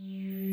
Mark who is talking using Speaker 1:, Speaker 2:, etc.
Speaker 1: you.